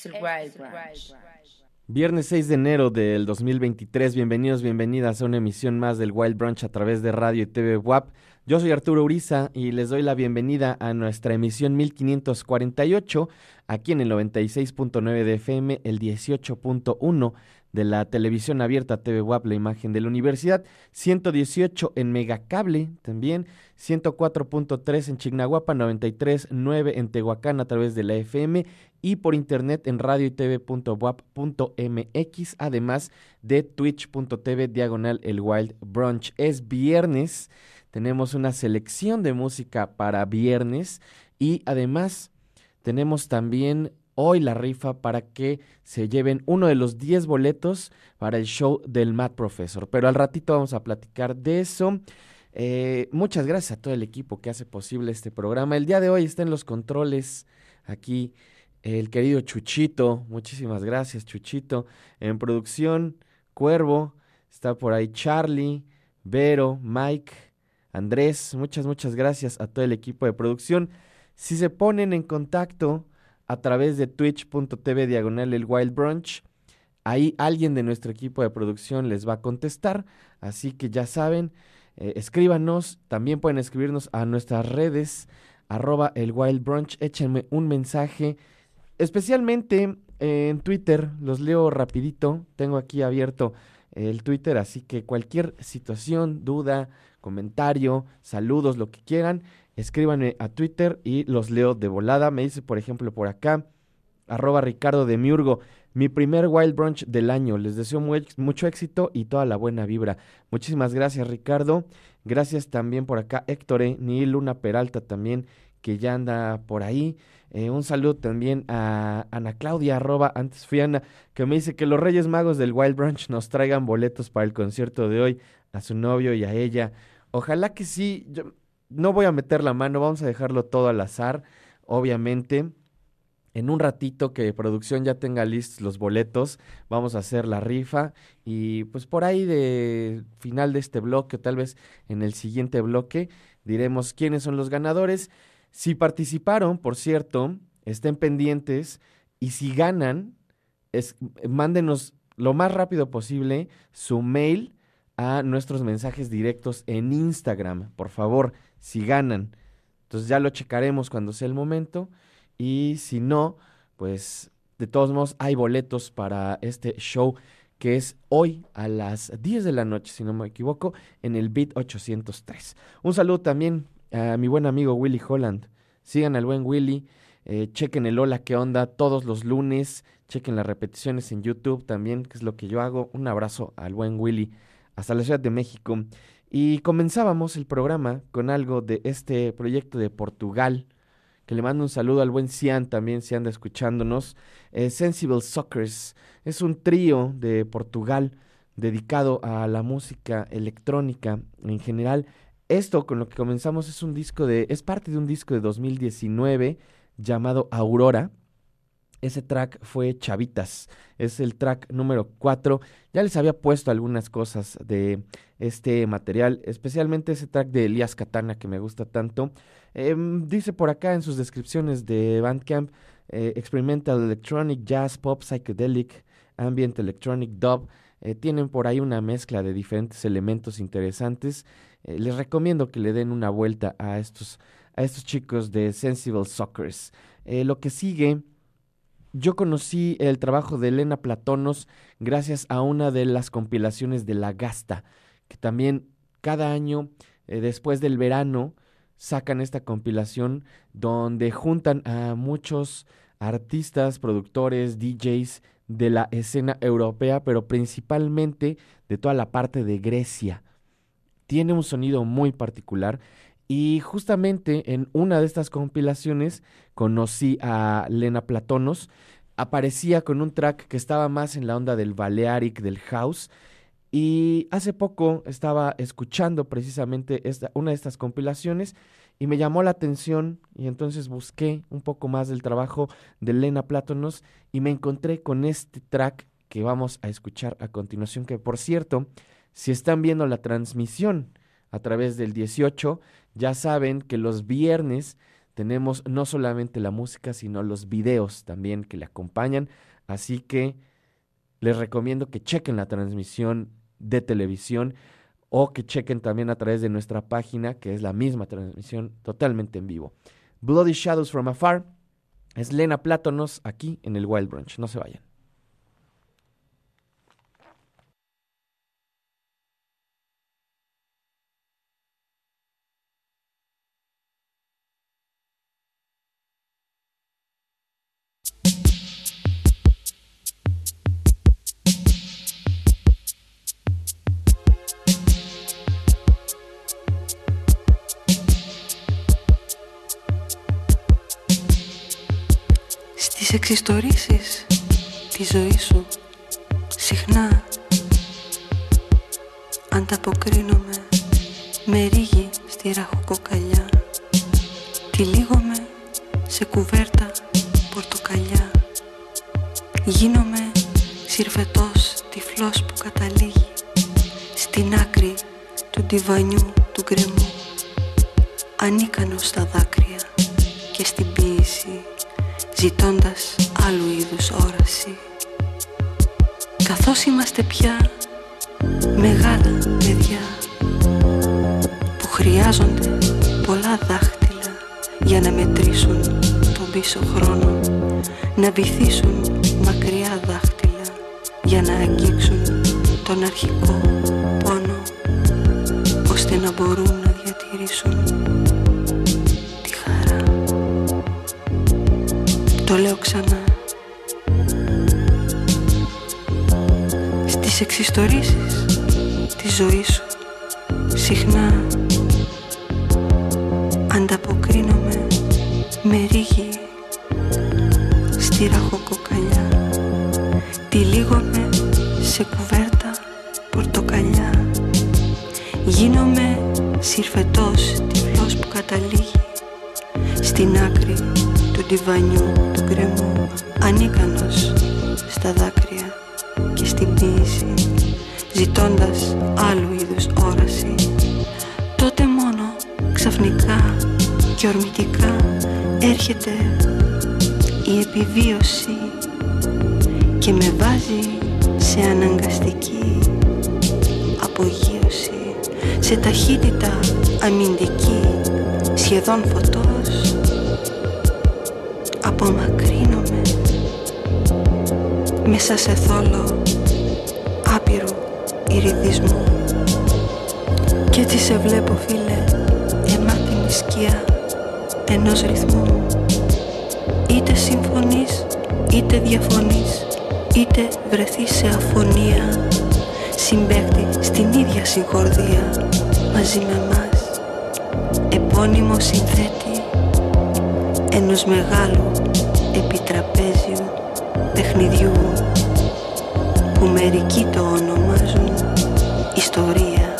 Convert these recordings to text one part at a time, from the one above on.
Es el Wild Branch. Viernes 6 de enero del 2023, bienvenidos, bienvenidas a una emisión más del Wild Brunch a través de Radio y TV WAP. Yo soy Arturo Uriza y les doy la bienvenida a nuestra emisión 1548 aquí en el 96.9 de FM, el 18.1 de la televisión abierta TV WAP, la imagen de la universidad, 118 en Megacable también, 104.3 en Chignahuapa, 93.9 en Tehuacán a través de la FM y por internet en radio y tv.wap.mx, además de twitch.tv diagonal el Wild Brunch. Es viernes, tenemos una selección de música para viernes y además tenemos también hoy la rifa para que se lleven uno de los 10 boletos para el show del Mad Professor. Pero al ratito vamos a platicar de eso. Eh, muchas gracias a todo el equipo que hace posible este programa. El día de hoy está en los controles aquí el querido Chuchito. Muchísimas gracias, Chuchito. En producción, Cuervo. Está por ahí Charlie, Vero, Mike, Andrés. Muchas, muchas gracias a todo el equipo de producción. Si se ponen en contacto a través de twitch.tv diagonal el Wild Brunch, ahí alguien de nuestro equipo de producción les va a contestar. Así que ya saben, eh, escríbanos, también pueden escribirnos a nuestras redes, arroba el Wild Brunch, échenme un mensaje, especialmente en Twitter, los leo rapidito, tengo aquí abierto el Twitter, así que cualquier situación, duda, comentario, saludos, lo que quieran, escríbanme a Twitter y los leo de volada. Me dice, por ejemplo, por acá, arroba Ricardo de Miurgo, mi primer Wild Brunch del año. Les deseo mucho éxito y toda la buena vibra. Muchísimas gracias, Ricardo. Gracias también por acá, Héctor, e, ni Luna Peralta también, que ya anda por ahí. Eh, un saludo también a Ana Claudia, arroba antes fui Ana, que me dice que los Reyes Magos del Wild Brunch nos traigan boletos para el concierto de hoy a su novio y a ella. Ojalá que sí, yo no voy a meter la mano, vamos a dejarlo todo al azar, obviamente. En un ratito que producción ya tenga listos los boletos, vamos a hacer la rifa y pues por ahí de final de este bloque o tal vez en el siguiente bloque diremos quiénes son los ganadores. Si participaron, por cierto, estén pendientes y si ganan, es, mándenos lo más rápido posible su mail a nuestros mensajes directos en Instagram, por favor, si ganan. Entonces ya lo checaremos cuando sea el momento y si no, pues de todos modos hay boletos para este show que es hoy a las 10 de la noche, si no me equivoco, en el Beat 803. Un saludo también a mi buen amigo Willy Holland. Sigan al buen Willy, eh, chequen el hola, qué onda todos los lunes, chequen las repeticiones en YouTube también, que es lo que yo hago. Un abrazo al buen Willy hasta la Ciudad de México. Y comenzábamos el programa con algo de este proyecto de Portugal, que le mando un saludo al buen Cian también, si anda escuchándonos. Eh, Sensible Sockers es un trío de Portugal dedicado a la música electrónica en general. Esto con lo que comenzamos es un disco de, es parte de un disco de 2019 llamado Aurora. Ese track fue Chavitas, es el track número 4. Ya les había puesto algunas cosas de este material, especialmente ese track de Elias Katana que me gusta tanto. Em, dice por acá en sus descripciones de Bandcamp, eh, Experimental Electronic, Jazz, Pop, Psychedelic, Ambient Electronic, Dub. Eh, tienen por ahí una mezcla de diferentes elementos interesantes. Eh, les recomiendo que le den una vuelta a estos, a estos chicos de Sensible Soccers. Eh, lo que sigue, yo conocí el trabajo de Elena Platonos gracias a una de las compilaciones de La Gasta, que también cada año, después del verano, sacan esta compilación donde juntan a muchos artistas, productores, DJs de la escena europea, pero principalmente de toda la parte de Grecia. Tiene un sonido muy particular y justamente en una de estas compilaciones conocí a Lena Platonos, aparecía con un track que estaba más en la onda del Balearic, del house, y hace poco estaba escuchando precisamente esta, una de estas compilaciones y me llamó la atención y entonces busqué un poco más del trabajo de Lena Platonos y me encontré con este track que vamos a escuchar a continuación, que por cierto si están viendo la transmisión a través del 18, ya saben que los viernes tenemos no solamente la música, sino los videos también que le acompañan. Así que les recomiendo que chequen la transmisión de televisión o que chequen también a través de nuestra página, que es la misma transmisión totalmente en vivo. Bloody Shadows from Afar es Lena Plátanos aquí en el Wild Brunch. No se vayan. Για να μετρήσουν τον πίσω χρόνο. Να βυθίσουν μακριά δάχτυλα για να αγγίξουν τον αρχικό πόνο ώστε να μπορούν να διατηρήσουν τη χαρά. Το λέω ξανά. Στις εξιστορήσεις της ζωής σου συχνά ανταποκρίνομαι divanju gremu, a nica nos está da μέσα σε θόλο άπειρου ηριδισμού και έτσι σε βλέπω φίλε γεμάτη σκιά ενός ρυθμού. Είτε συμφωνείς είτε διαφωνείς είτε βρεθείς σε αφωνία. Συμπέκτη στην ίδια συγχορδία μαζί με μας επώνυμο συνθέτη ενός μεγάλου επιτραπέζιου παιχνιδιού που μερικοί το ονομάζουν ιστορία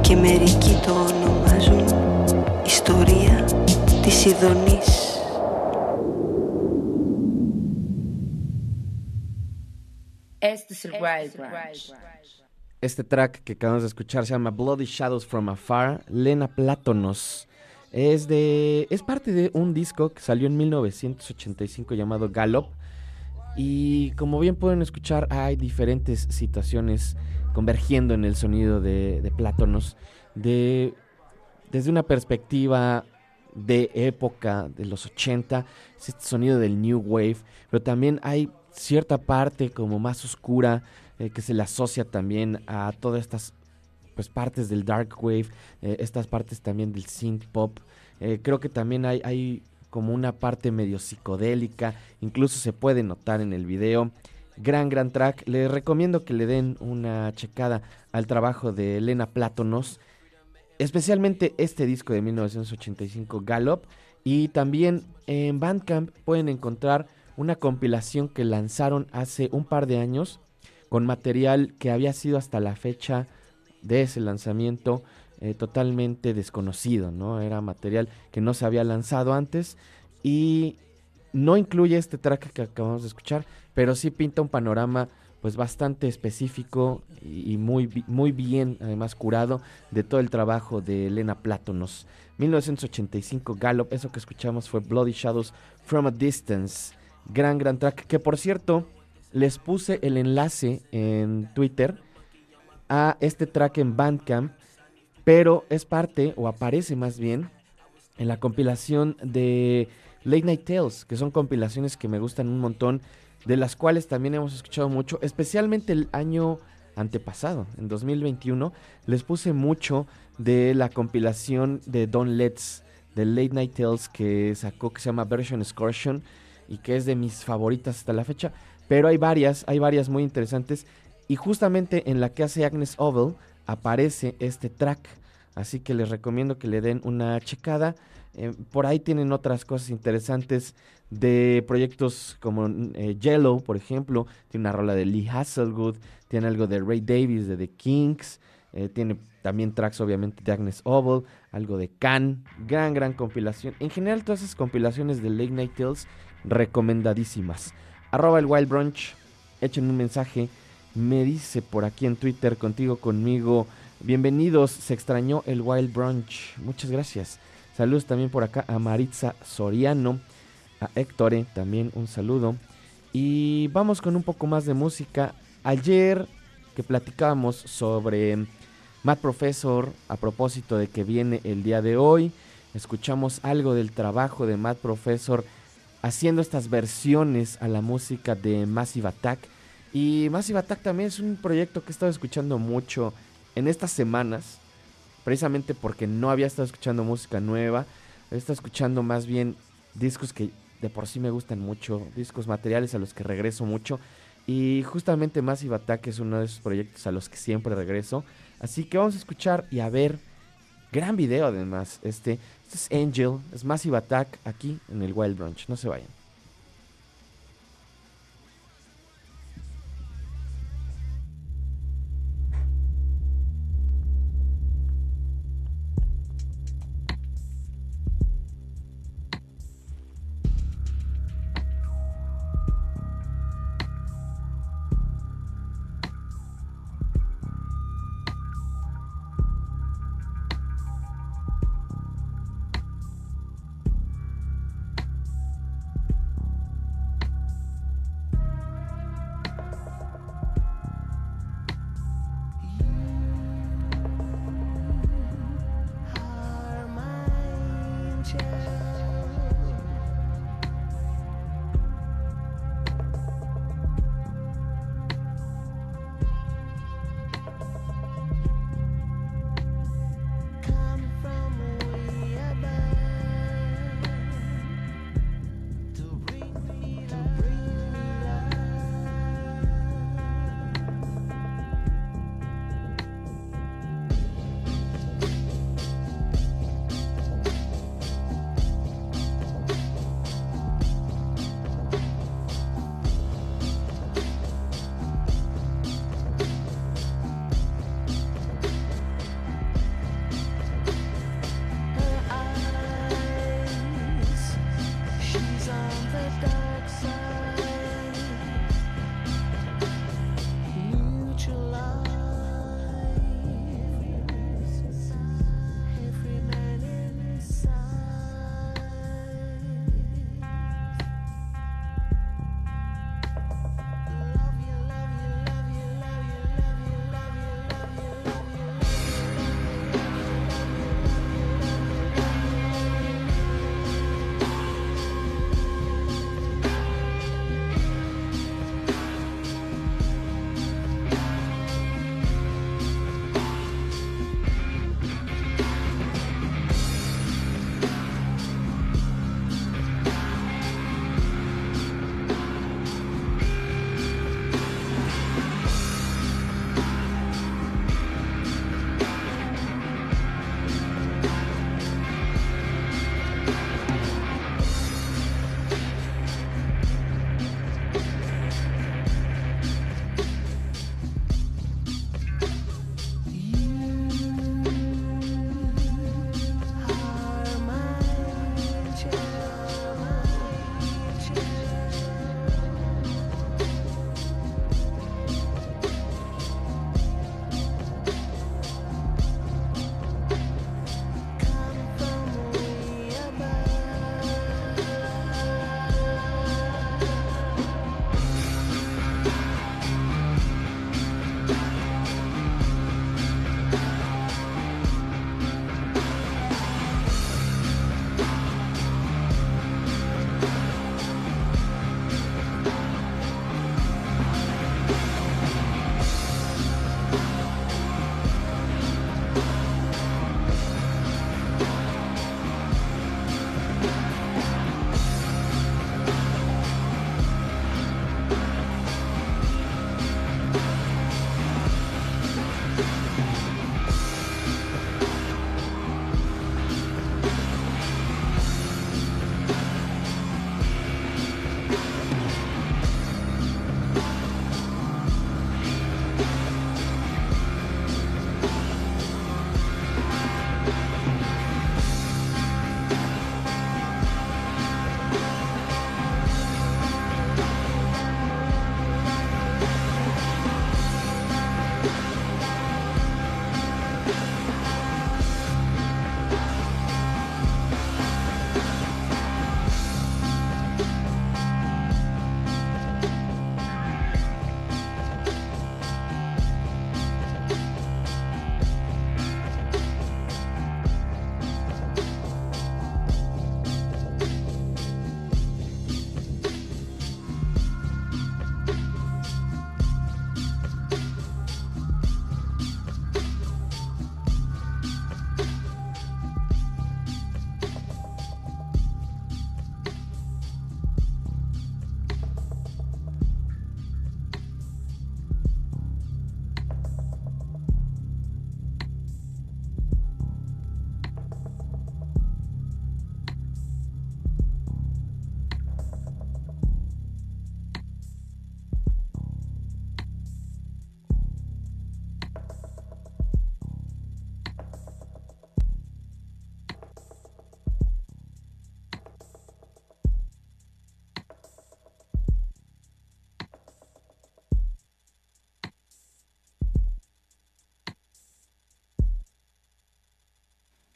και μερικοί το ονομάζουν ιστορία της Ιδονής. Este es el Wild Branch. Este track que acabamos de escuchar se llama Bloody Shadows from Afar, Lena Plátonos. Es de es parte de un disco que salió en 1985 llamado Gallop y como bien pueden escuchar hay diferentes situaciones convergiendo en el sonido de, de Plátonos de desde una perspectiva de época de los 80, es este sonido del New Wave, pero también hay cierta parte como más oscura eh, que se le asocia también a todas estas pues partes del dark wave, eh, estas partes también del synth pop. Eh, creo que también hay como una parte medio psicodélica, incluso se puede notar en el video. Gran, gran track. Les recomiendo que le den una checada al trabajo de Elena Plátonos, especialmente este disco de 1985, Gallop. Y también en Bandcamp pueden encontrar una compilación que lanzaron hace un par de años con material que había sido hasta la fecha de ese lanzamiento eh, totalmente desconocido, ¿no? Era material que no se había lanzado antes y no incluye este track que acabamos de escuchar, pero sí pinta un panorama pues bastante específico y muy, muy bien además curado de todo el trabajo de Elena Plátonos. 1985 Gallop, eso que escuchamos fue Bloody Shadows from a Distance. Gran, gran track, que por cierto les puse el enlace en Twitter a este track en Bandcamp, pero es parte o aparece más bien en la compilación de Late Night Tales, que son compilaciones que me gustan un montón, de las cuales también hemos escuchado mucho, especialmente el año antepasado, en 2021, les puse mucho de la compilación de Don Let's, de Late Night Tales que sacó, que se llama Version Excursion, y que es de mis favoritas hasta la fecha, pero hay varias, hay varias muy interesantes, y justamente en la que hace Agnes Oval aparece este track, así que les recomiendo que le den una checada. Eh, por ahí tienen otras cosas interesantes de proyectos como eh, Yellow, por ejemplo. Tiene una rola de Lee Hasselwood, tiene algo de Ray Davis, de The Kings. eh, tiene también tracks, obviamente, de Agnes Oval, algo de Can. Gran, gran compilación. En general, todas esas compilaciones de Late Night Tales recomendadísimas. Arroba el Wild Brunch, echen un mensaje. Me dice por aquí en Twitter, contigo, conmigo. Bienvenidos, se extrañó el Wild Brunch. Muchas gracias. Saludos también por acá a Maritza Soriano. a Héctor también un saludo. Y vamos con un poco más de música. Ayer que platicábamos sobre Matt Professor a propósito de que viene el día de hoy, escuchamos algo del trabajo de Matt Professor haciendo estas versiones a la música de Massive Attack. Y Massive Attack también es un proyecto que he estado escuchando mucho en estas semanas, precisamente porque no había estado escuchando música nueva, he estado escuchando más bien discos que de por sí me gustan mucho, discos materiales a los que regreso mucho. Y justamente Massive Attack es uno de esos proyectos a los que siempre regreso. Así que vamos a escuchar y a ver. Gran video además. Este, este es Angel, es Massive Attack aquí en el Wild Brunch. No se vayan.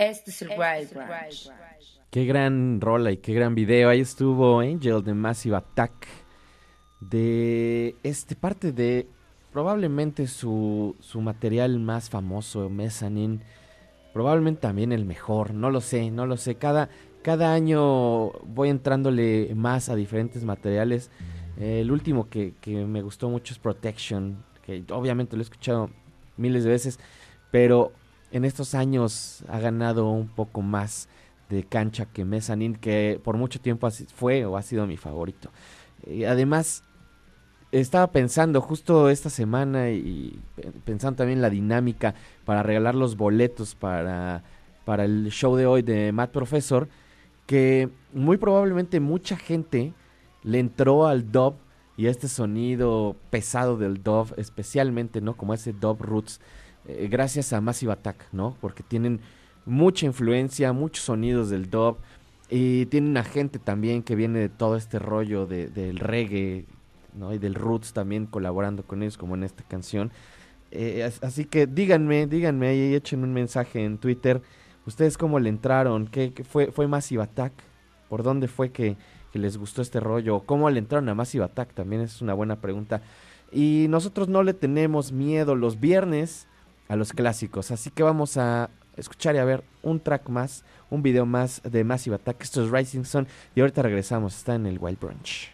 Este es el Wild Branch. Qué gran rola y qué gran video. Ahí estuvo Angel de Massive Attack. De este parte de probablemente su, su material más famoso, Mezzanine. Probablemente también el mejor, no lo sé, no lo sé. Cada, cada año voy entrándole más a diferentes materiales. el último que, que, me gustó mucho es Protection, que obviamente lo he escuchado miles de veces, pero en estos años ha ganado un poco más de cancha que Mezzanine, que por mucho tiempo fue o ha sido mi favorito. además, estaba pensando justo esta semana y pensando también la dinámica para regalar los boletos para, para el show de hoy de Matt Professor, que muy probablemente mucha gente le entró al dub y a este sonido pesado del dub, especialmente, ¿no? Como ese dub roots, eh, gracias a Massive Attack, ¿no? Porque tienen mucha influencia, muchos sonidos del dub. Y tienen una gente también que viene de todo este rollo de, del reggae, ¿no? Y del roots también colaborando con ellos, como en esta canción. Eh, así que díganme, díganme ahí, echen un mensaje en Twitter. ¿Ustedes cómo le entraron? ¿Qué, fue, fue Massive Attack? ¿Por dónde fue que, que, les gustó este rollo? ¿Cómo le entraron a Massive Attack? También es una buena pregunta. Y nosotros no le tenemos miedo los viernes a los clásicos. Así que vamos a escuchar y a ver un track más, un video más de Massive Attack. Esto es Rising Sun y ahorita regresamos. Está en el Wild Brunch.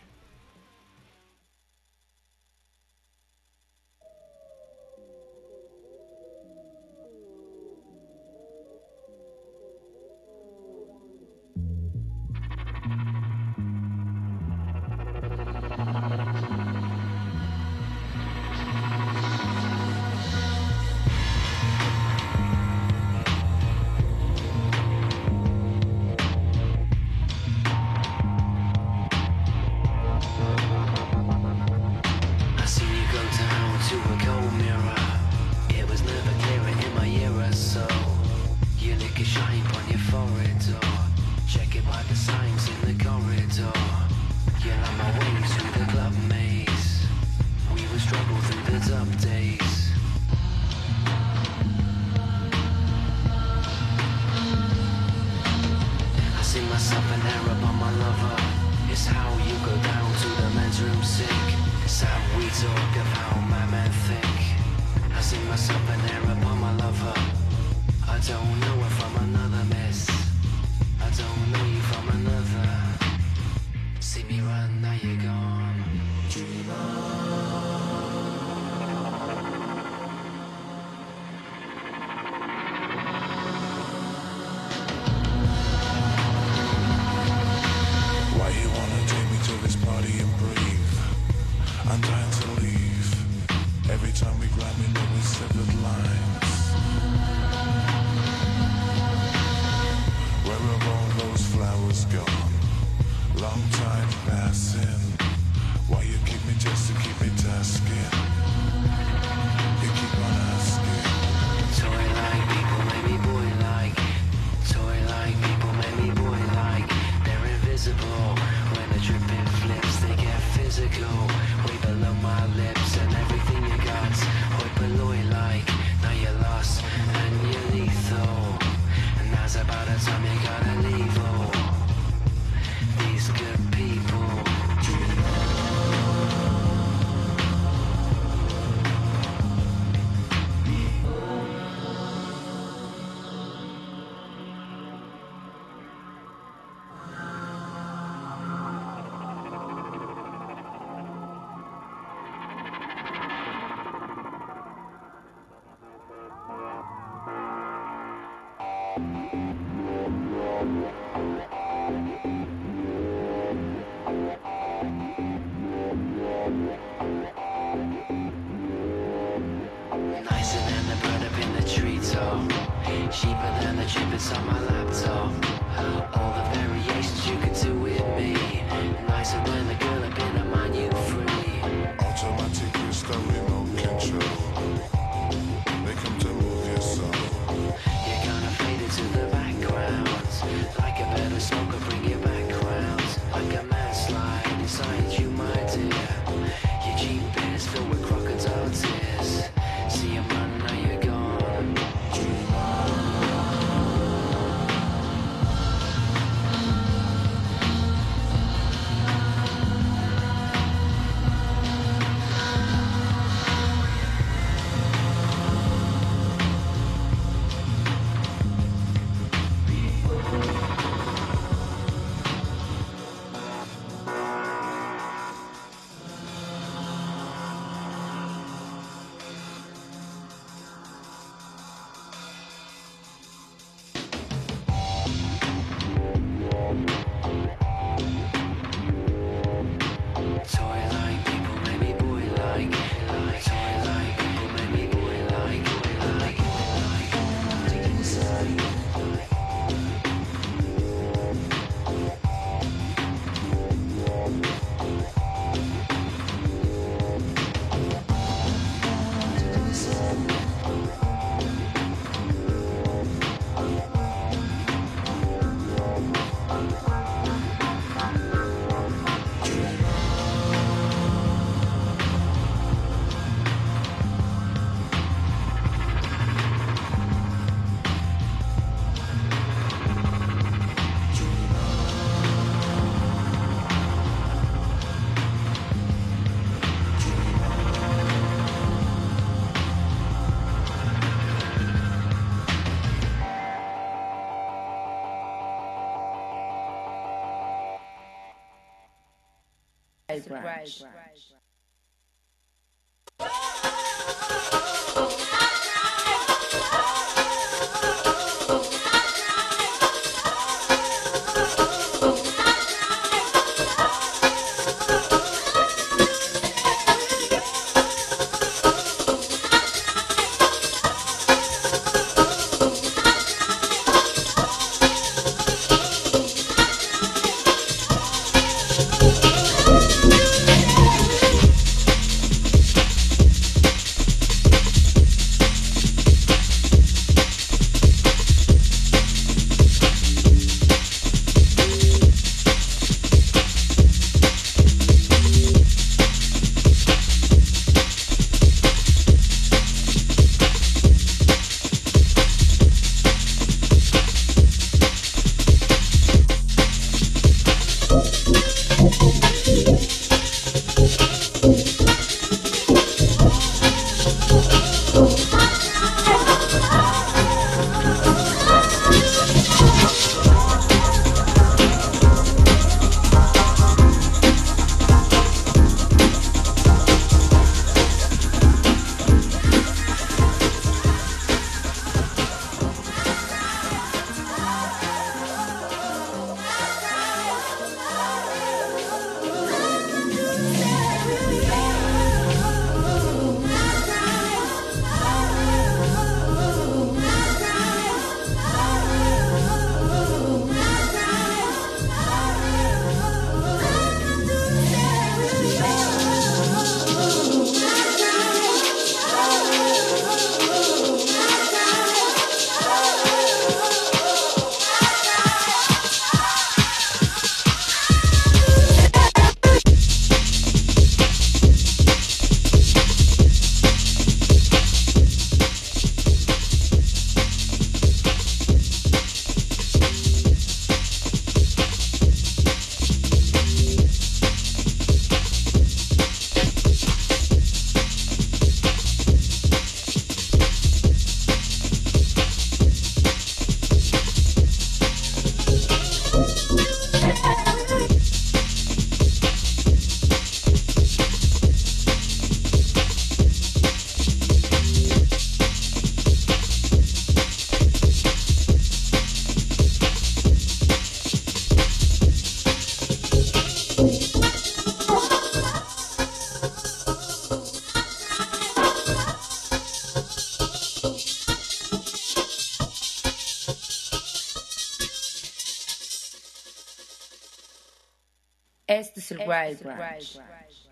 Wild Branch. Este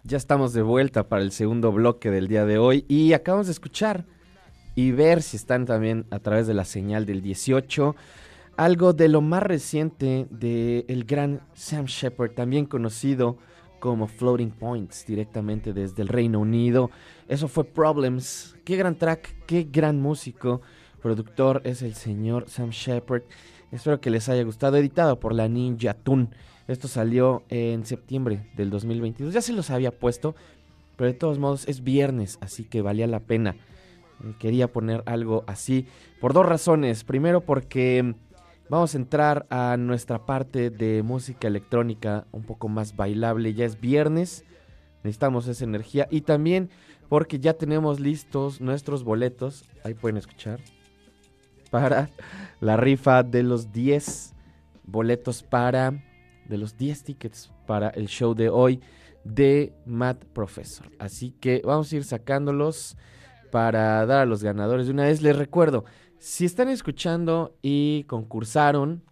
Ya estamos de vuelta para el segundo bloque del día de hoy y acabamos de escuchar y ver si están también a través de la señal del 18 algo de lo más reciente del el gran Sam Shepard, también conocido como Floating Points, directamente desde el Reino Unido. Eso fue Problems. Qué gran track, qué gran músico. Productor es el señor Sam Shepard. Espero que les haya gustado. Editado por la Ninja Tune. Esto salió en septiembre del 2022. Ya se los había puesto, pero de todos modos es viernes, así que valía la pena. Eh, quería poner algo así por dos razones. Primero porque vamos a entrar a nuestra parte de música electrónica un poco más bailable. Ya es viernes, necesitamos esa energía. Y también porque ya tenemos listos nuestros boletos. Ahí pueden escuchar. Para la rifa de los 10 boletos para de los 10 tickets para el show de hoy de Matt Professor. Así que vamos a ir sacándolos para dar a los ganadores de una vez. Les recuerdo, si están escuchando y concursaron,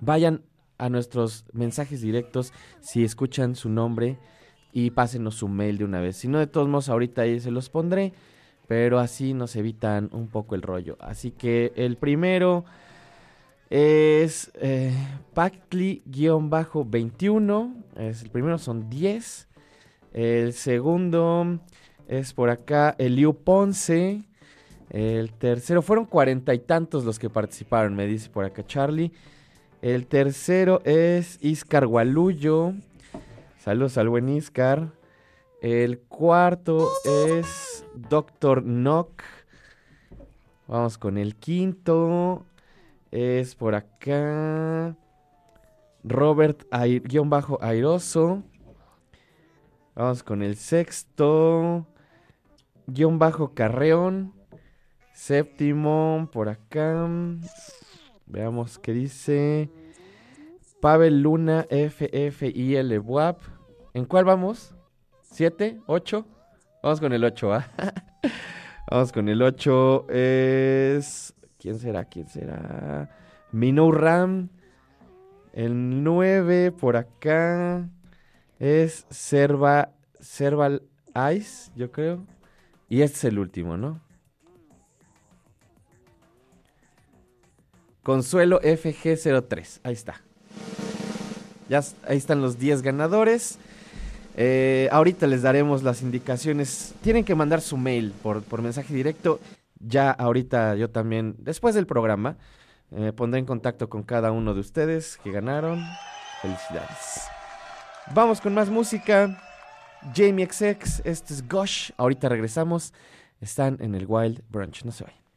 vayan a nuestros mensajes directos si escuchan su nombre y pásenos su mail de una vez. Si no, de todos modos, ahorita ahí se los pondré, pero así nos evitan un poco el rollo. Así que el primero es eh, Pactly-21. Es, el primero son 10. El segundo es por acá Eliu Ponce. El tercero, fueron cuarenta y tantos los que participaron, me dice por acá Charlie. El tercero es Iscar Gualullo. Saludos al buen Iscar. El cuarto es Doctor Nock. Vamos con el quinto es por acá. Robert-Airoso. Vamos con el sexto. Guión bajo Carreón. Séptimo, por acá. Veamos qué dice. Pavel Luna FFIL WAP. ¿En cuál vamos? ¿Siete? ¿Ocho? Vamos con el ocho, ¿ah? Vamos con el ocho. Es. ¿Quién será? ¿Quién será? Mino Ram. El nueve por acá es Serva, Serval Ice, yo creo. Y este es el último, ¿no? Consuelo FG03. Ahí está. Ya ahí están los 10 ganadores. Eh, ahorita les daremos las indicaciones. Tienen que mandar su mail por, por mensaje directo. Ya ahorita yo también, después del programa, me pondré en contacto con cada uno de ustedes que ganaron. Felicidades. Vamos con más música. Jamie XX, este es Gosh. Ahorita regresamos. Están en el Wild Brunch. No se vayan.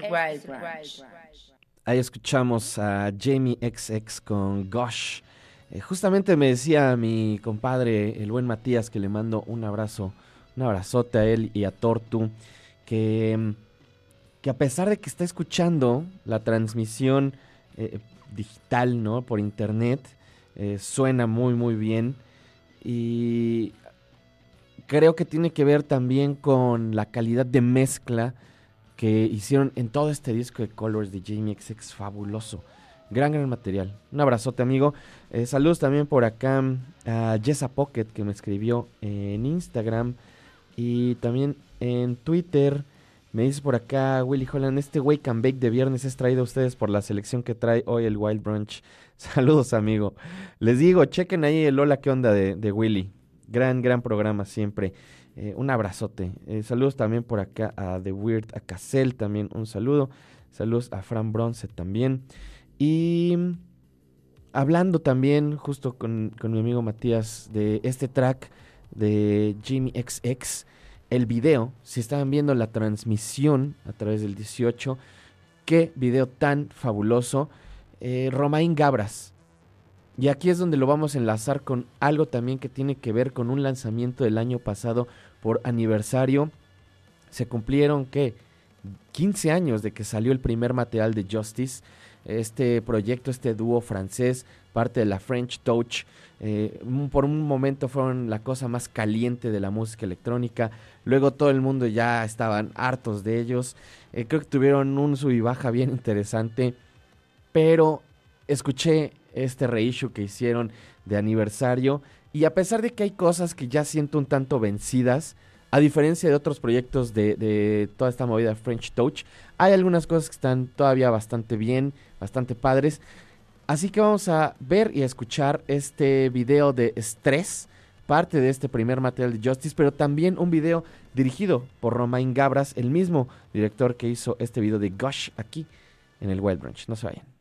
Branch. Ahí escuchamos a Jamie XX con Gosh. Eh, justamente me decía mi compadre, el buen Matías, que le mando un abrazo, un abrazote a él y a Tortu, que, que a pesar de que está escuchando la transmisión eh, digital, ¿no? Por internet, eh, suena muy, muy bien. Y creo que tiene que ver también con la calidad de mezcla que hicieron en todo este disco de Colors de Jamie XX, fabuloso. Gran, gran material. Un abrazote, amigo. Eh, saludos también por acá a Jessa Pocket, que me escribió en Instagram y también en Twitter. Me dice por acá Willy Holland, este Wake and Bake de viernes es traído a ustedes por la selección que trae hoy el Wild Brunch. Saludos, amigo. Les digo, chequen ahí el Hola, ¿qué onda de, de Willy? Gran, gran programa siempre. Eh, un abrazote. Eh, saludos también por acá a The Weird, a Cassell también un saludo. Saludos a Fran Bronce también. Y hablando también justo con, con mi amigo Matías de este track de Jimmy XX, el video, si estaban viendo la transmisión a través del 18, qué video tan fabuloso. Eh, Romain Gabras. Y aquí es donde lo vamos a enlazar con algo también que tiene que ver con un lanzamiento del año pasado por aniversario. Se cumplieron, ¿qué? 15 años de que salió el primer material de Justice. Este proyecto, este dúo francés, parte de la French Touch. Eh, por un momento fueron la cosa más caliente de la música electrónica. Luego todo el mundo ya estaban hartos de ellos. Eh, creo que tuvieron un sub y baja bien interesante. Pero escuché este reissue que hicieron de aniversario. Y a pesar de que hay cosas que ya siento un tanto vencidas, a diferencia de otros proyectos de, toda esta movida French Touch, hay algunas cosas que están todavía bastante bien, bastante padres. Así que vamos a ver y a escuchar este video de Stress, parte de este primer material de Justice, pero también un video dirigido por Romain Gabras, el mismo director que hizo este video de Gush aquí en el Wild Branch. No se vayan.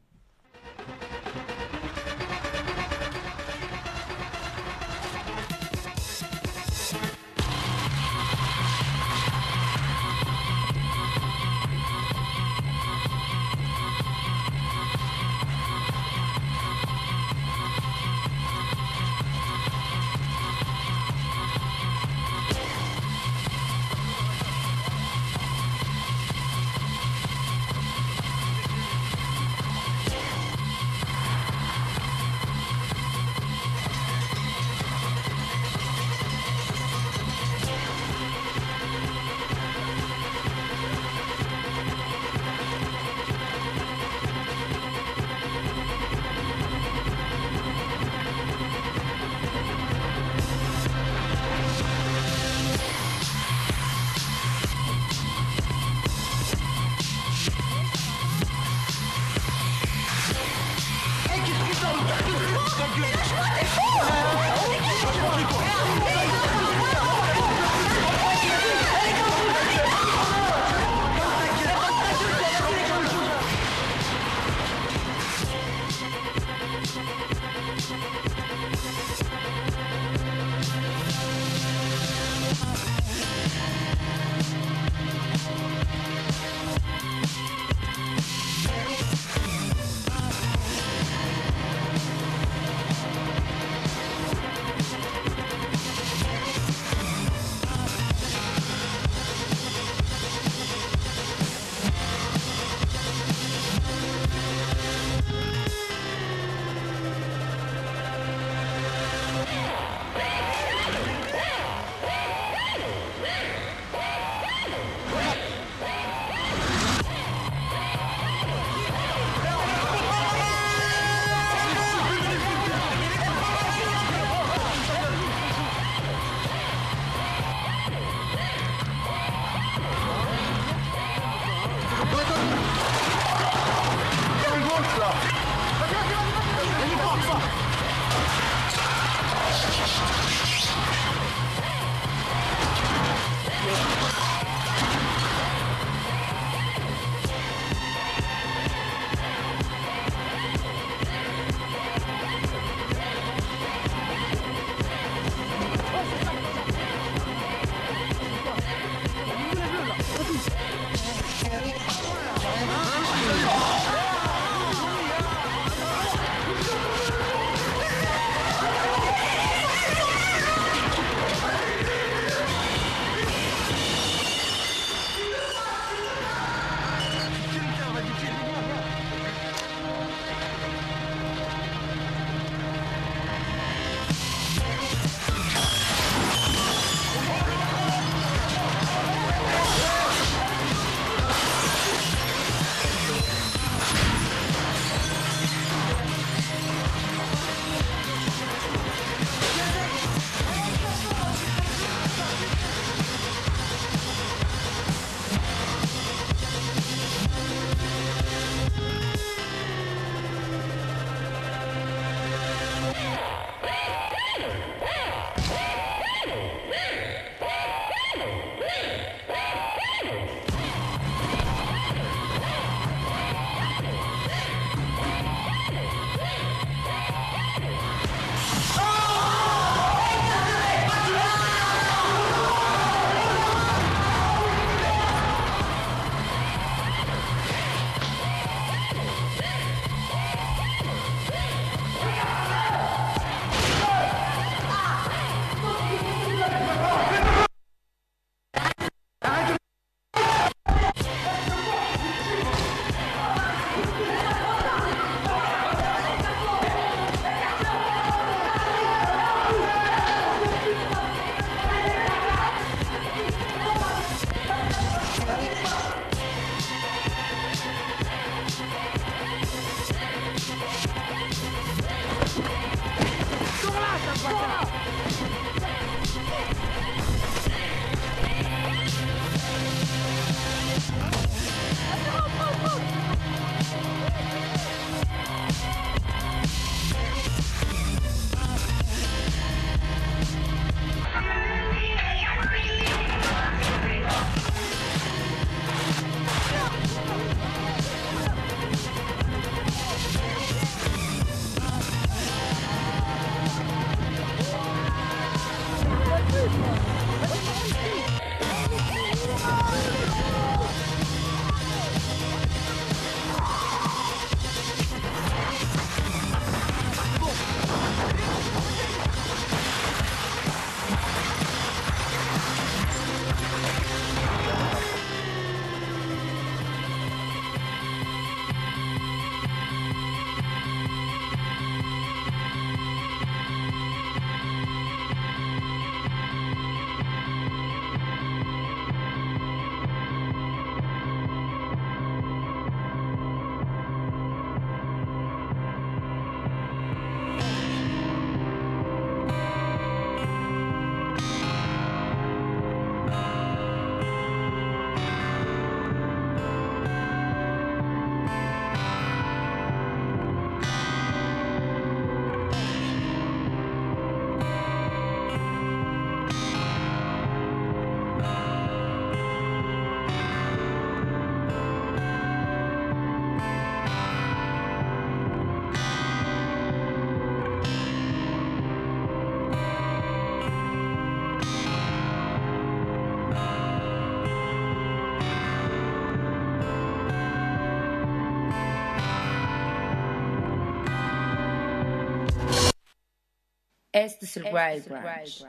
Este es el Wild Branch.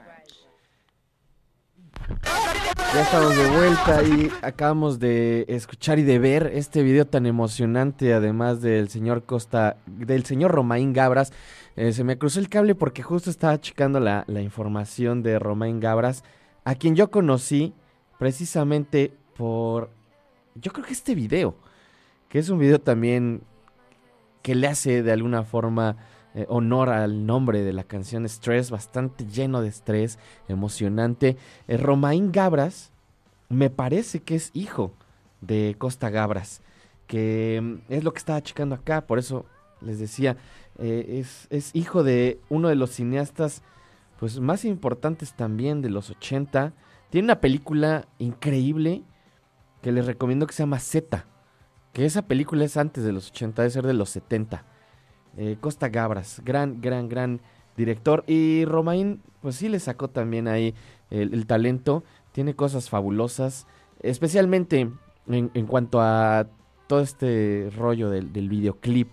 Ya estamos de vuelta y acabamos de escuchar y de ver este video tan emocionante, además del señor Costa, del señor Romain Gabras. Eh, se me cruzó el cable porque justo estaba checando la, la información de Romain Gabras, a quien yo conocí precisamente por, yo creo que este video, que es un video también que le hace de alguna forma eh, honor al nombre de la canción Stress, bastante lleno de estrés, emocionante. Eh, Romain Gabras me parece que es hijo de Costa Gabras, que mm, es lo que estaba checando acá, por eso les decía, eh, es, hijo de uno de los cineastas pues más importantes también de los 80. Tiene una película increíble que les recomiendo que se llama Z, que esa película es antes de los 80, debe ser de los 70. Eh, Costa Gabras, gran, gran, gran director. Y Romain, pues sí le sacó también ahí el, talento. Tiene cosas fabulosas, especialmente en, cuanto a todo este rollo del, videoclip.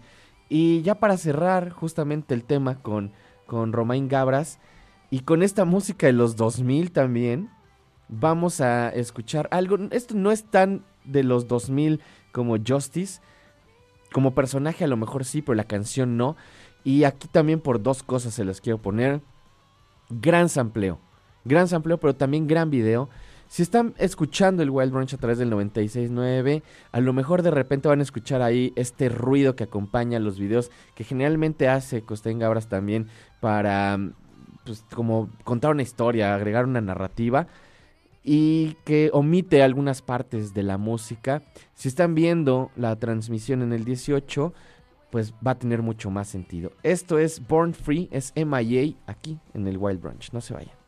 Y ya para cerrar justamente el tema con, con Romain Gabras y con esta música de los 2000 también, vamos a escuchar algo. Esto no es tan de los 2000 como Justice, como personaje a lo mejor sí, pero la canción no. Y aquí también por dos cosas se las quiero poner. Gran sampleo. Gran sampleo, pero también gran video. Si están escuchando el Wild Brunch a través del 96.9, a lo mejor de repente van a escuchar ahí este ruido que acompaña los videos, que generalmente hace Costen Gabras también para, pues, como contar una historia, agregar una narrativa y que omite algunas partes de la música. Si están viendo la transmisión en el 18, pues va a tener mucho más sentido. Esto es Born Free, es MIA aquí en el Wild Branch. No se vayan.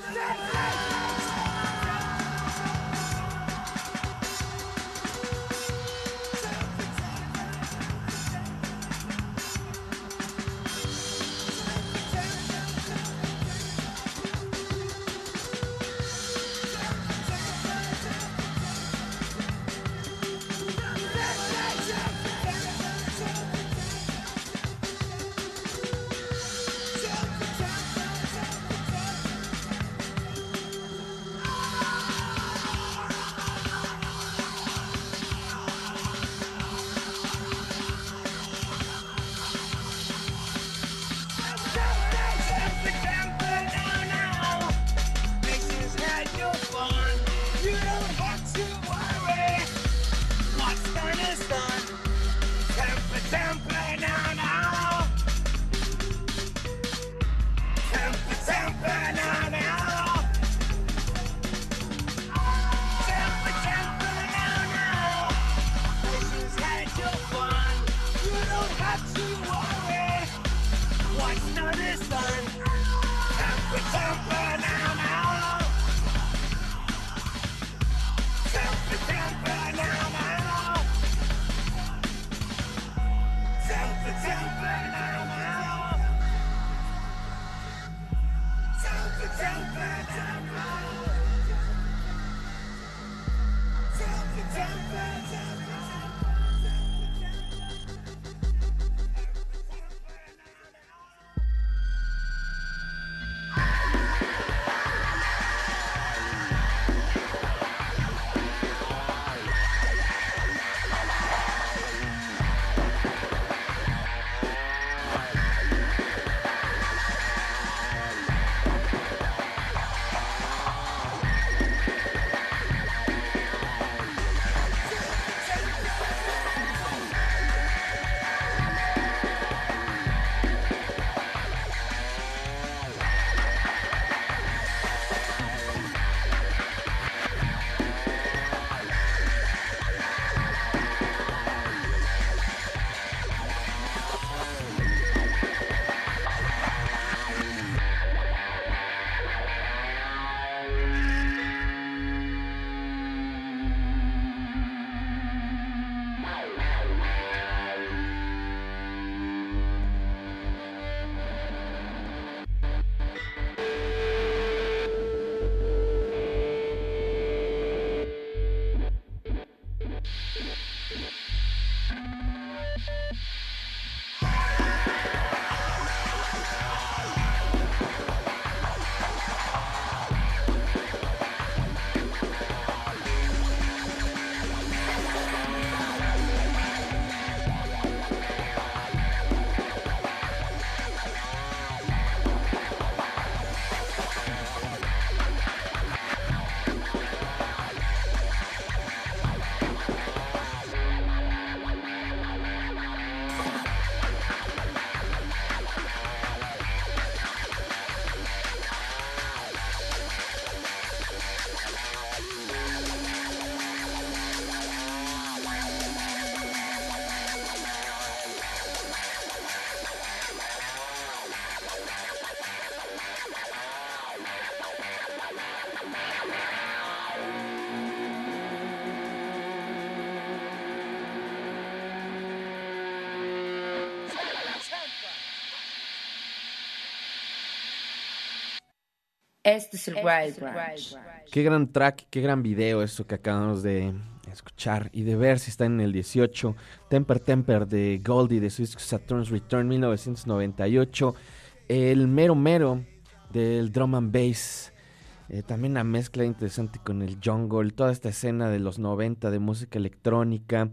Shit! Este es el este Wild Branch. Qué gran track, qué gran video eso que acabamos de escuchar y de ver si está en el 18. Temper Temper de Goldie de Swiss Saturn's Return 1998. El mero mero del drum and bass. Eh, también una mezcla interesante con el jungle, toda esta escena de los 90 de música electrónica,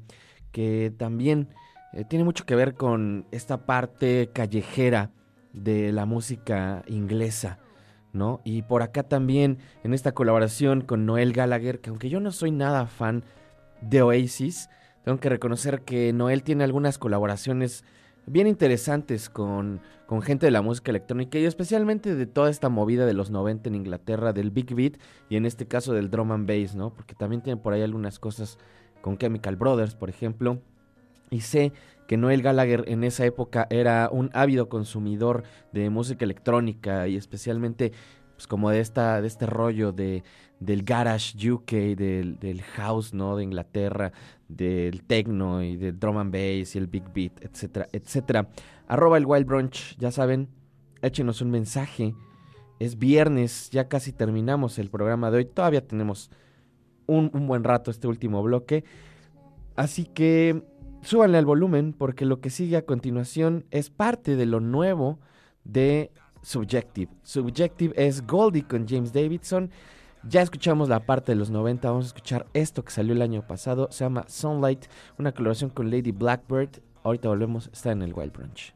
que también eh, tiene mucho que ver con esta parte callejera de la música inglesa. ¿No? Y por acá también en esta colaboración con Noel Gallagher, que aunque yo no soy nada fan de Oasis, tengo que reconocer que Noel tiene algunas colaboraciones bien interesantes con, con, gente de la música electrónica y especialmente de toda esta movida de los 90 en Inglaterra, del Big Beat y en este caso del drum and bass, ¿no? Porque también tiene por ahí algunas cosas con Chemical Brothers, por ejemplo. Y sé que Noel Gallagher en esa época era un ávido consumidor de música electrónica y especialmente pues como de esta de este rollo de del garage UK, del, del house, ¿no? de Inglaterra, del techno y del drum and bass y el big beat, etcétera, etcétera. Arroba el Wild Brunch, ya saben, échenos un mensaje. Es viernes, ya casi terminamos el programa de hoy. Todavía tenemos un, un buen rato este último bloque. Así que súbanle al volumen porque lo que sigue a continuación es parte de lo nuevo de Subjective. Subjective es Goldie con James Davidson. Ya escuchamos la parte de los 90, vamos a escuchar esto que salió el año pasado, se llama Sunlight, una colaboración con Lady Blackbird. Ahorita volvemos, está en el Wild Brunch.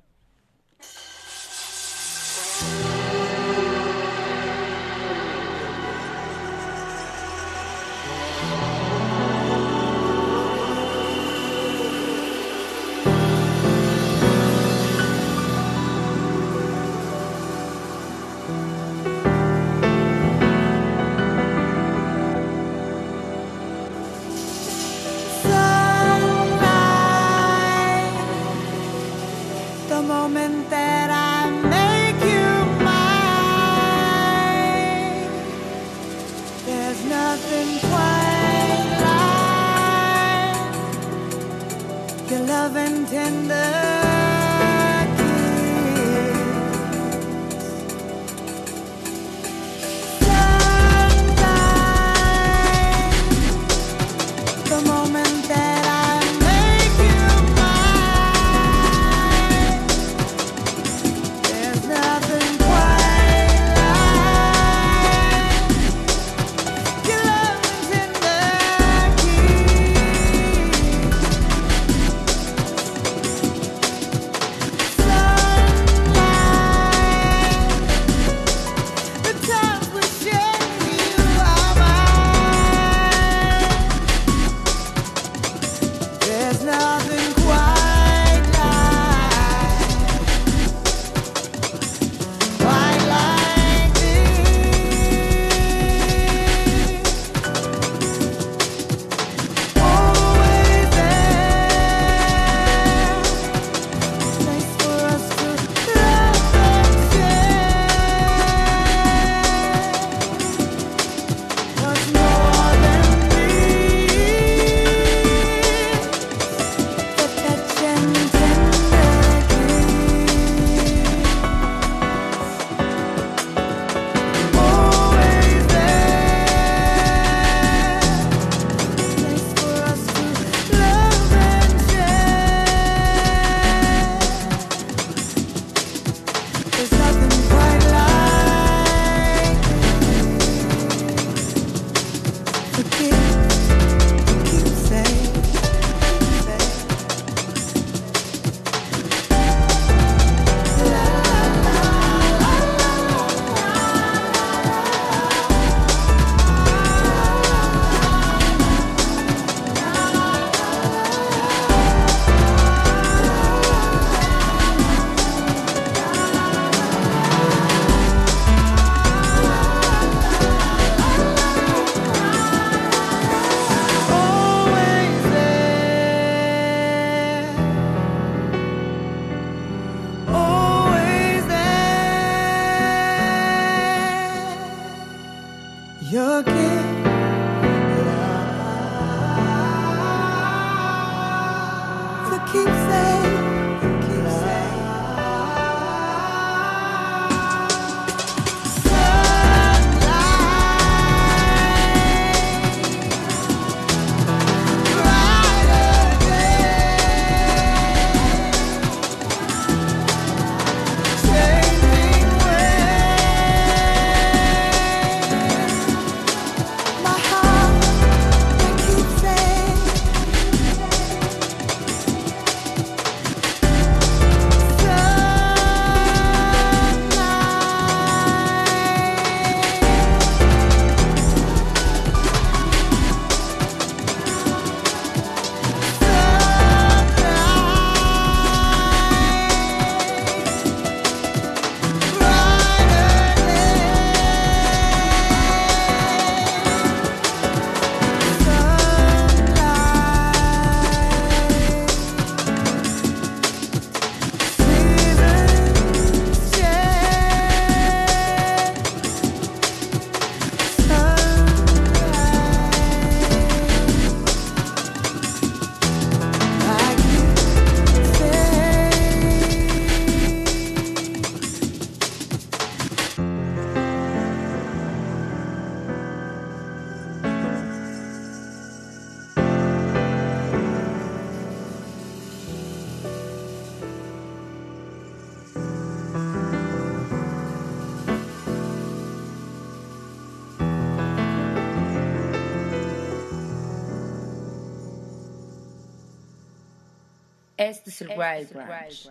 Este es el Wild Branch.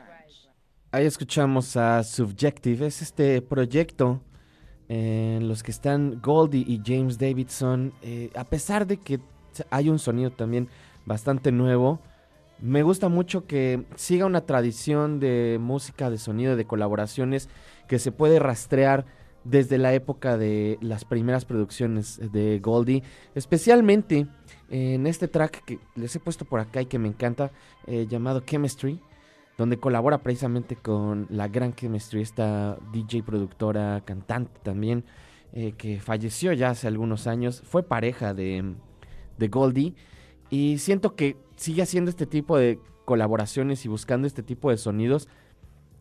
Ahí escuchamos a Subjective, es este proyecto en los que están Goldie y James Davidson. Eh, a pesar de que hay un sonido también bastante nuevo, me gusta mucho que siga una tradición de música, de sonido, de colaboraciones que se puede rastrear desde la época de las primeras producciones de Goldie, especialmente en este track que les he puesto por acá y que me encanta, eh, llamado Chemistry donde colabora precisamente con la gran chemistry, esta DJ productora, cantante también, eh, que falleció ya hace algunos años, fue pareja de Goldie, y siento que sigue haciendo este tipo de colaboraciones y buscando este tipo de sonidos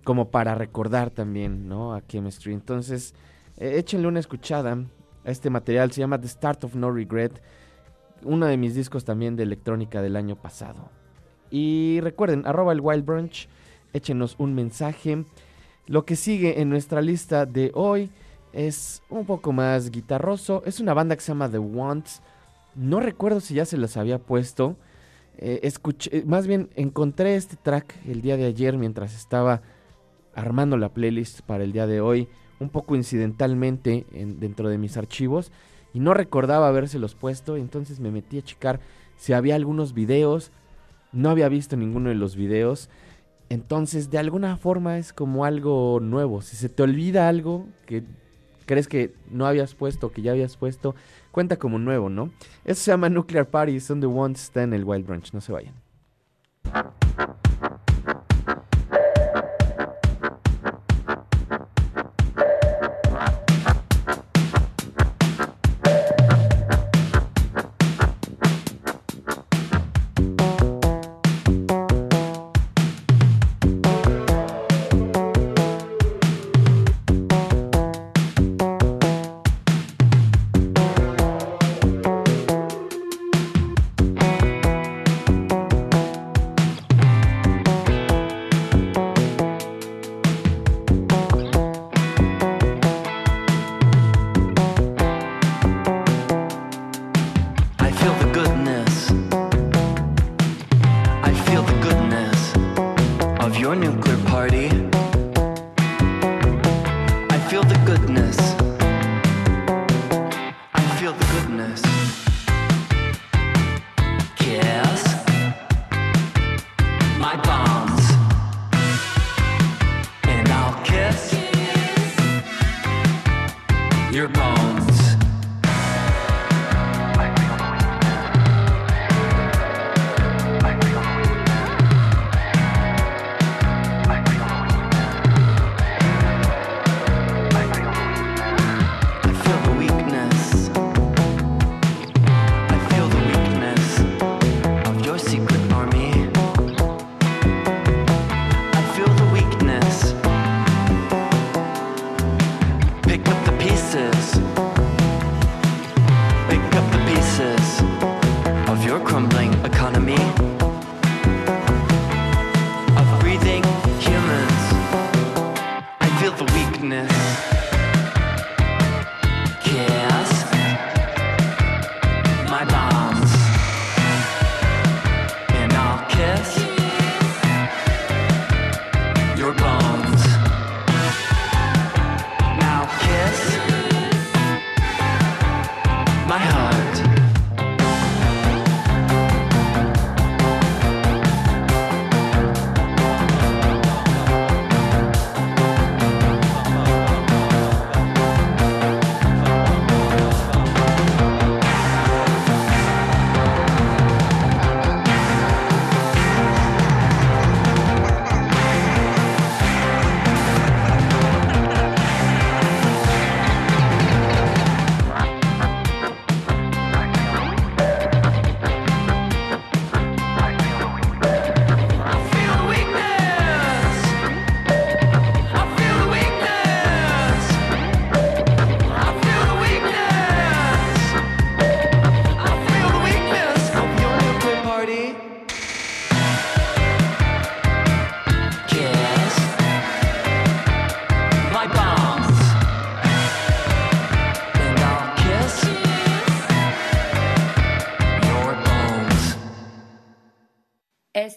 como para recordar también, ¿no? A Chemistry. Entonces, eh, échenle una escuchada a este material, se llama The Start of No Regret, uno de mis discos también de electrónica del año pasado. Y recuerden, arroba el Wild Brunch, échenos un mensaje. Lo que sigue en nuestra lista de hoy es un poco más guitarroso. Es una banda que se llama The Wants. No recuerdo si ya se las había puesto. Eh, escuché, más bien encontré este track el día de ayer mientras estaba armando la playlist para el día de hoy. Un poco incidentalmente dentro de mis archivos. Y no recordaba habérselos puesto. Entonces me metí a checar si había algunos videos no había visto ninguno de los videos. Entonces, de alguna forma es como algo nuevo. Si se te olvida algo que crees que no habías puesto, que ya habías puesto, cuenta como nuevo, ¿no? Eso se llama Nuclear Party, son the ones está en el Wild Branch, no se vayan.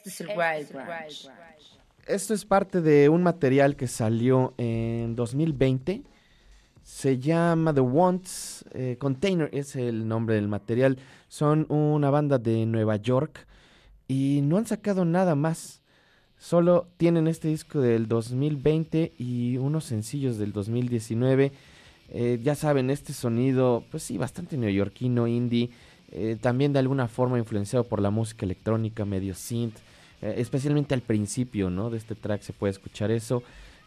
Este es el Wild Branch. Esto es parte de un material que salió en 2020. Se llama The Wants eh, Container, es el nombre del material. Son una banda de Nueva York y no han sacado nada más. Solo tienen este disco del 2020 y unos sencillos del 2019. Eh, ya saben, este sonido, pues sí, bastante neoyorquino, indie. Eh, también de alguna forma influenciado por la música electrónica, medio synth. Eh, especialmente al principio, ¿no? De este track se puede escuchar eso.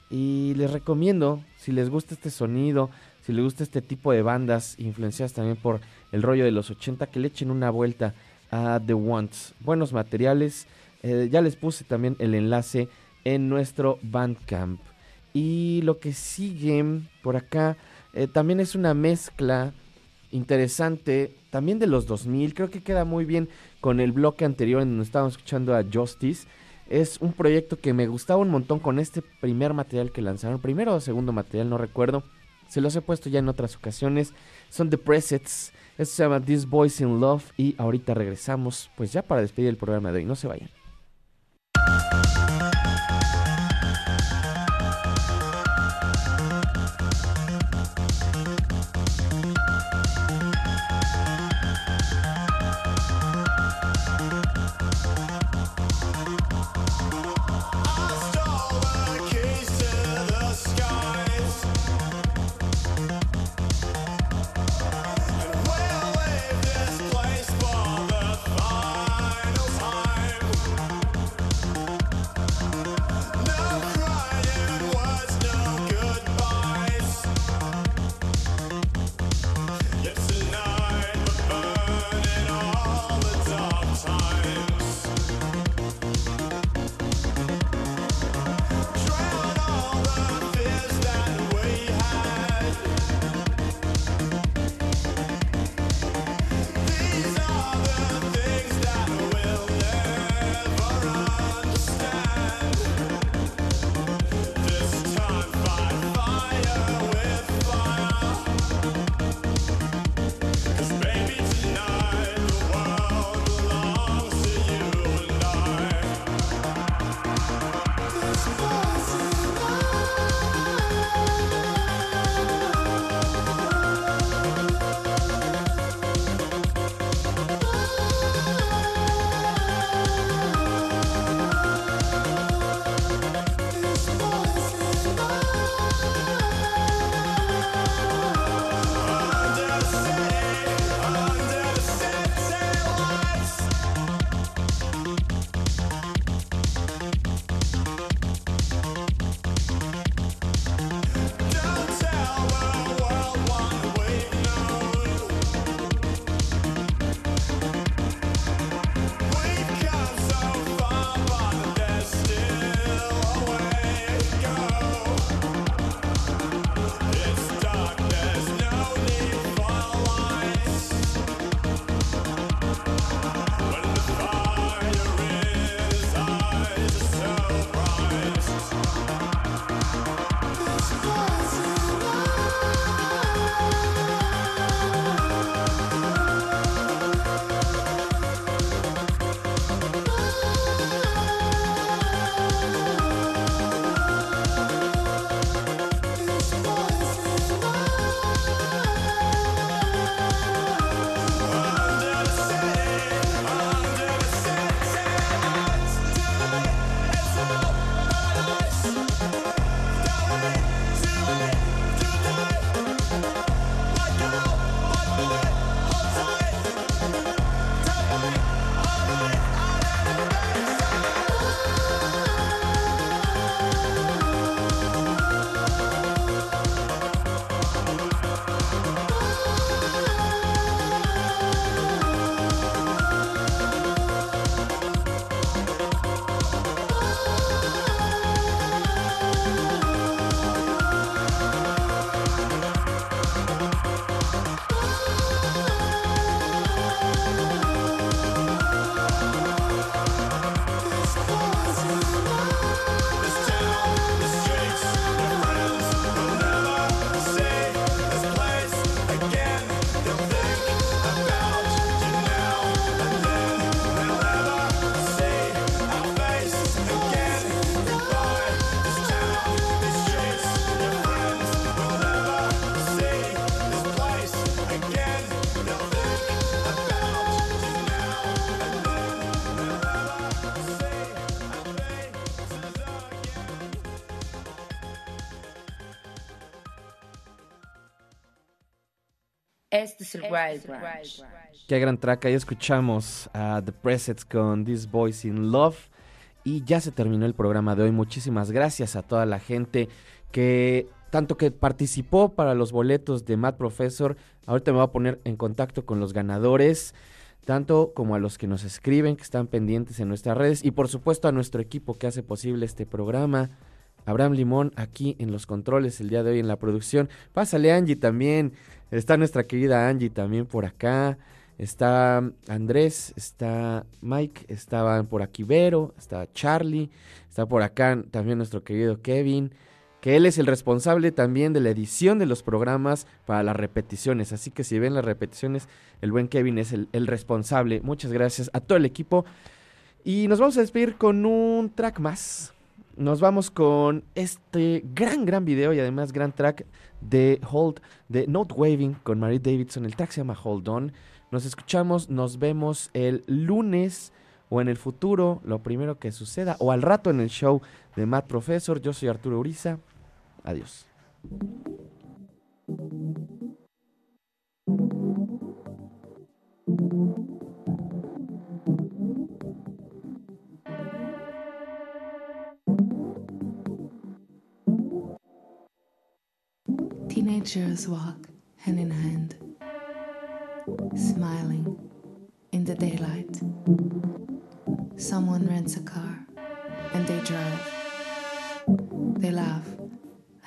Y les recomiendo, si les gusta este sonido, si les gusta este tipo de bandas influenciadas también por el rollo de los 80, que le echen una vuelta a The Wants. Buenos materiales. Eh, ya les puse también el enlace en nuestro Bandcamp. Y lo que sigue por acá eh, también es una mezcla interesante, también de los 2000. Creo que queda muy bien con el bloque anterior en donde estábamos escuchando a Justice. Es un proyecto que me gustaba un montón con este primer material que lanzaron, primero o segundo material, no recuerdo. Se los he puesto ya en otras ocasiones. Son The Presets. Esto se llama This Boys in Love. Y ahorita regresamos, pues ya para despedir el programa de hoy. No se vayan. Wild Branch. Qué gran track. Ahí escuchamos a The Presets con This Boys in Love. Y ya se terminó el programa de hoy. Muchísimas gracias a toda la gente que tanto que participó para los boletos de Matt Professor. Ahorita me voy a poner en contacto con los ganadores, tanto como a los que nos escriben, que están pendientes en nuestras redes, y por supuesto a nuestro equipo que hace posible este programa. Abraham Limón aquí en los controles el día de hoy en la producción. Pásale Angie también. Está nuestra querida Angie también por acá. Está Andrés, está Mike, estaban por aquí Vero, está Charlie, está por acá también nuestro querido Kevin, que él es el responsable también de la edición de los programas para las repeticiones. Así que si ven las repeticiones, el buen Kevin es el, el responsable. Muchas gracias a todo el equipo. Y nos vamos a despedir con un track más. Nos vamos con este gran, gran video y además gran track de Hold, de Note Waving con Marie Davidson. El track se llama Hold On. Nos escuchamos, nos vemos el lunes o en el futuro, lo primero que suceda, o al rato en el show de Matt Professor. Yo soy Arturo Uriza. Adiós. Teenagers walk hand in hand, smiling in the daylight. Someone rents a car and they drive. They laugh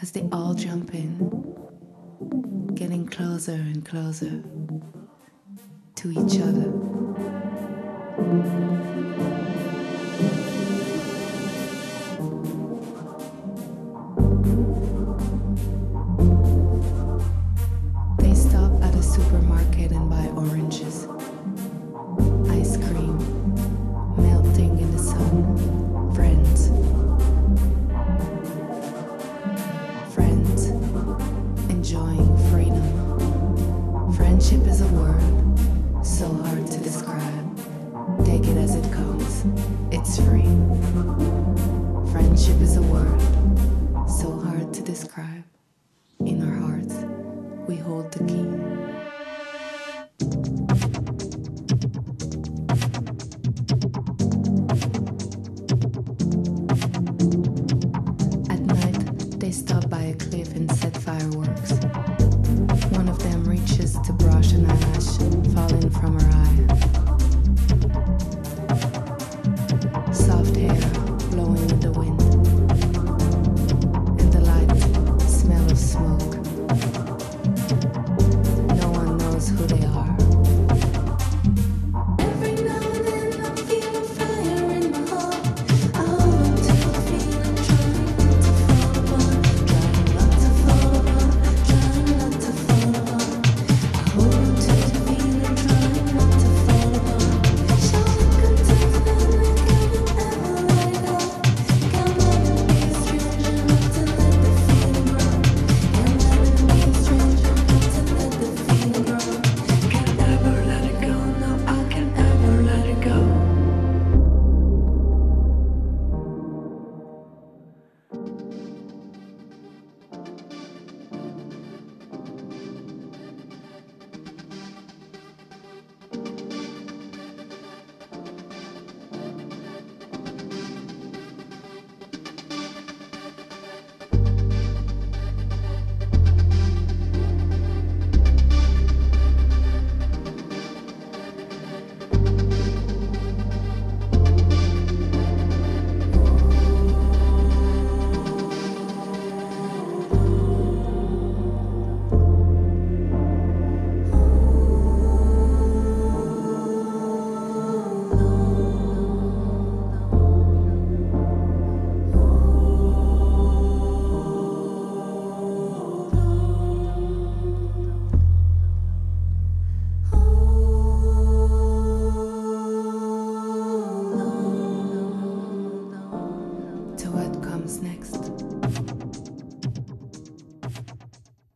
as they all jump in, getting closer and closer to each other. Oranges,